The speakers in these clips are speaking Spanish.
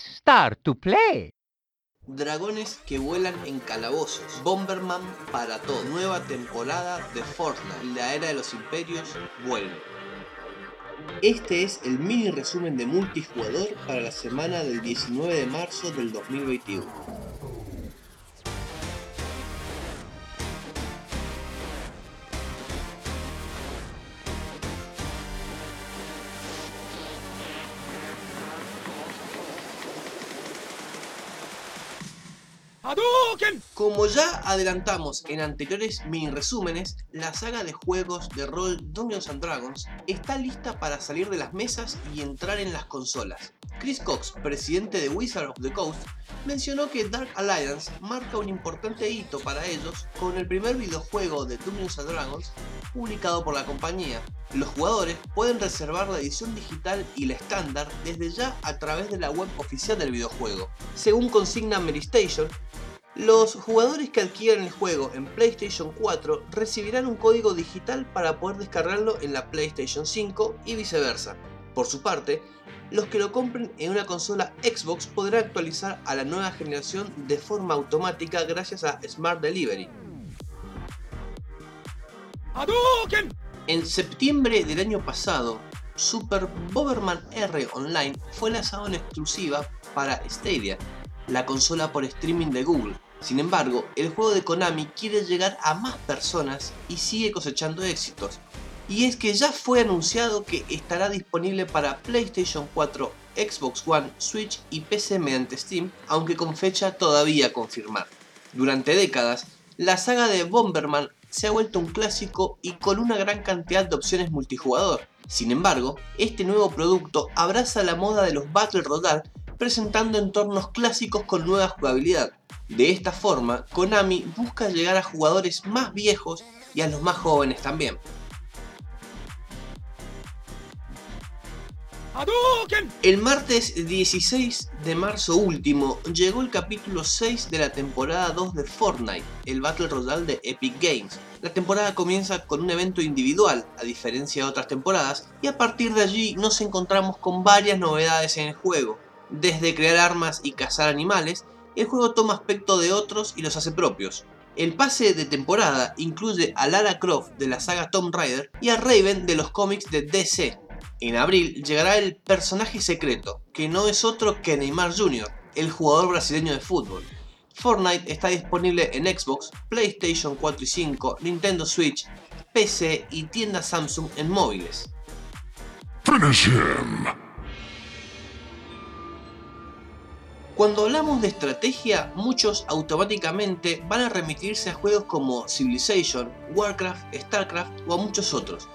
Start to play. Dragones que vuelan en calabozos. Bomberman para todo. Nueva temporada de Fortnite. La era de los imperios vuelve. Este es el mini resumen de multijugador para la semana del 19 de marzo del 2021. Como ya adelantamos en anteriores mini resúmenes, la saga de juegos de rol Dungeons and Dragons está lista para salir de las mesas y entrar en las consolas. Chris Cox, presidente de Wizard of the Coast, mencionó que Dark Alliance marca un importante hito para ellos con el primer videojuego de Dungeons Dragons publicado por la compañía. Los jugadores pueden reservar la edición digital y la estándar desde ya a través de la web oficial del videojuego. Según consigna Meristation, los jugadores que adquieran el juego en PlayStation 4 recibirán un código digital para poder descargarlo en la PlayStation 5 y viceversa. Por su parte, los que lo compren en una consola Xbox podrán actualizar a la nueva generación de forma automática gracias a Smart Delivery. En septiembre del año pasado, Super Bomberman R Online fue lanzado en exclusiva para Stadia, la consola por streaming de Google. Sin embargo, el juego de Konami quiere llegar a más personas y sigue cosechando éxitos. Y es que ya fue anunciado que estará disponible para PlayStation 4, Xbox One, Switch y PC mediante Steam, aunque con fecha todavía a confirmar. Durante décadas, la saga de Bomberman se ha vuelto un clásico y con una gran cantidad de opciones multijugador. Sin embargo, este nuevo producto abraza la moda de los Battle Royale presentando entornos clásicos con nueva jugabilidad. De esta forma, Konami busca llegar a jugadores más viejos y a los más jóvenes también. El martes 16 de marzo último llegó el capítulo 6 de la temporada 2 de Fortnite, el Battle Royale de Epic Games. La temporada comienza con un evento individual, a diferencia de otras temporadas, y a partir de allí nos encontramos con varias novedades en el juego. Desde crear armas y cazar animales, el juego toma aspecto de otros y los hace propios. El pase de temporada incluye a Lara Croft de la saga Tomb Raider y a Raven de los cómics de DC. En abril llegará el personaje secreto, que no es otro que Neymar Jr., el jugador brasileño de fútbol. Fortnite está disponible en Xbox, PlayStation 4 y 5, Nintendo Switch, PC y tienda Samsung en móviles. Cuando hablamos de estrategia, muchos automáticamente van a remitirse a juegos como Civilization, Warcraft, Starcraft o a muchos otros.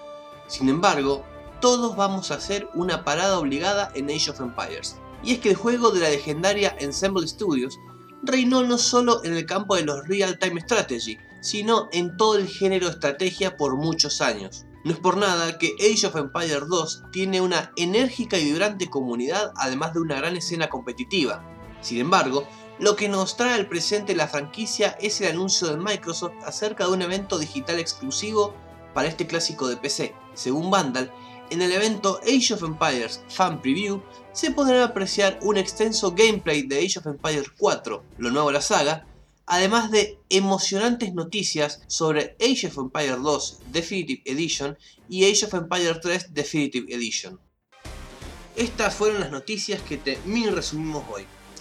Sin embargo, todos vamos a hacer una parada obligada en Age of Empires. Y es que el juego de la legendaria Ensemble Studios reinó no solo en el campo de los Real-Time Strategy, sino en todo el género de estrategia por muchos años. No es por nada que Age of Empires 2 tiene una enérgica y vibrante comunidad además de una gran escena competitiva. Sin embargo, lo que nos trae al presente la franquicia es el anuncio de Microsoft acerca de un evento digital exclusivo para este clásico de PC. Según Vandal, en el evento Age of Empires Fan Preview se podrá apreciar un extenso gameplay de Age of Empires 4, lo nuevo de la saga, además de emocionantes noticias sobre Age of Empires 2 Definitive Edition y Age of Empires 3 Definitive Edition. Estas fueron las noticias que te resumimos hoy.